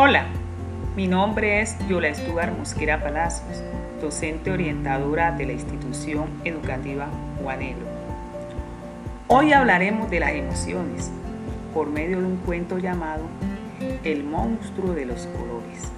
Hola, mi nombre es Yola Estugar Mosquera Palacios, docente orientadora de la institución educativa Juanelo. Hoy hablaremos de las emociones por medio de un cuento llamado El monstruo de los colores.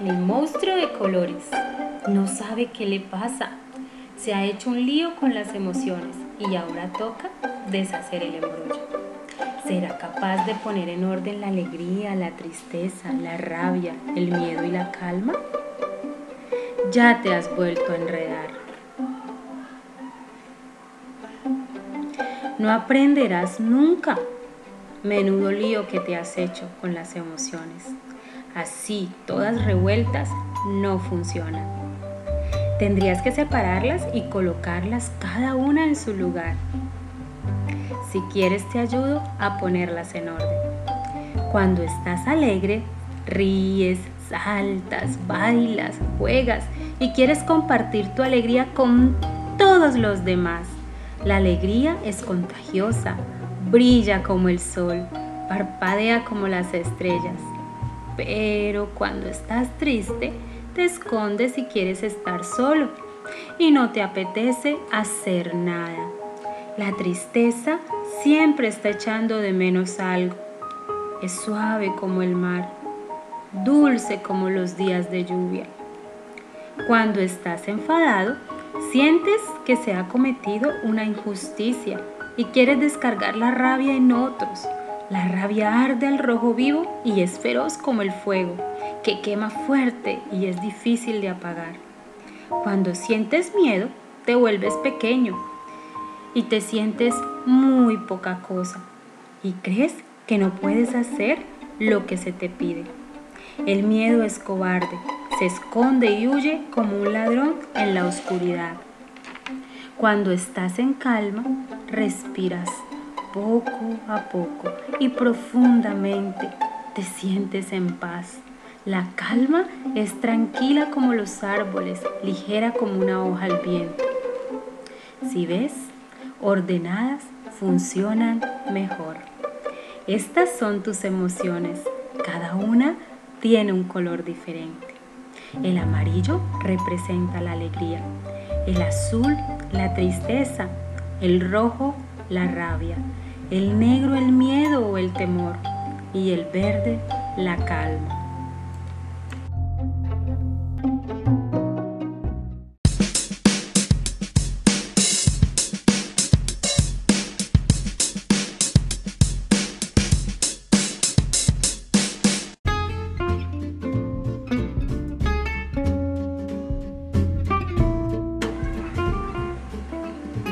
El monstruo de colores no sabe qué le pasa. Se ha hecho un lío con las emociones y ahora toca deshacer el embrollo. ¿Será capaz de poner en orden la alegría, la tristeza, la rabia, el miedo y la calma? Ya te has vuelto a enredar. No aprenderás nunca. Menudo lío que te has hecho con las emociones. Así, todas revueltas, no funcionan. Tendrías que separarlas y colocarlas cada una en su lugar. Si quieres te ayudo a ponerlas en orden. Cuando estás alegre, ríes, saltas, bailas, juegas y quieres compartir tu alegría con todos los demás. La alegría es contagiosa, brilla como el sol, parpadea como las estrellas. Pero cuando estás triste, te escondes y quieres estar solo y no te apetece hacer nada. La tristeza siempre está echando de menos algo. Es suave como el mar, dulce como los días de lluvia. Cuando estás enfadado, sientes que se ha cometido una injusticia y quieres descargar la rabia en otros. La rabia arde al rojo vivo y es feroz como el fuego, que quema fuerte y es difícil de apagar. Cuando sientes miedo, te vuelves pequeño y te sientes muy poca cosa y crees que no puedes hacer lo que se te pide. El miedo es cobarde, se esconde y huye como un ladrón en la oscuridad. Cuando estás en calma, respiras poco a poco y profundamente te sientes en paz. La calma es tranquila como los árboles, ligera como una hoja al viento. Si ves, ordenadas funcionan mejor. Estas son tus emociones. Cada una tiene un color diferente. El amarillo representa la alegría, el azul la tristeza, el rojo la rabia, el negro el miedo o el temor y el verde la calma.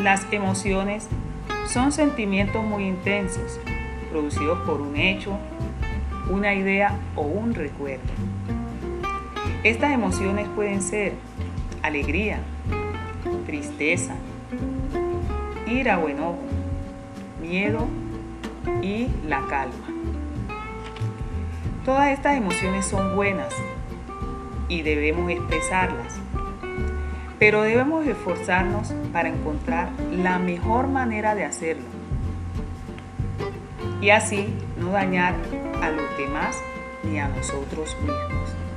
Las emociones son sentimientos muy intensos, producidos por un hecho, una idea o un recuerdo. Estas emociones pueden ser alegría, tristeza, ira o enojo, miedo y la calma. Todas estas emociones son buenas y debemos expresarlas pero debemos esforzarnos para encontrar la mejor manera de hacerlo y así no dañar a los demás ni a nosotros mismos.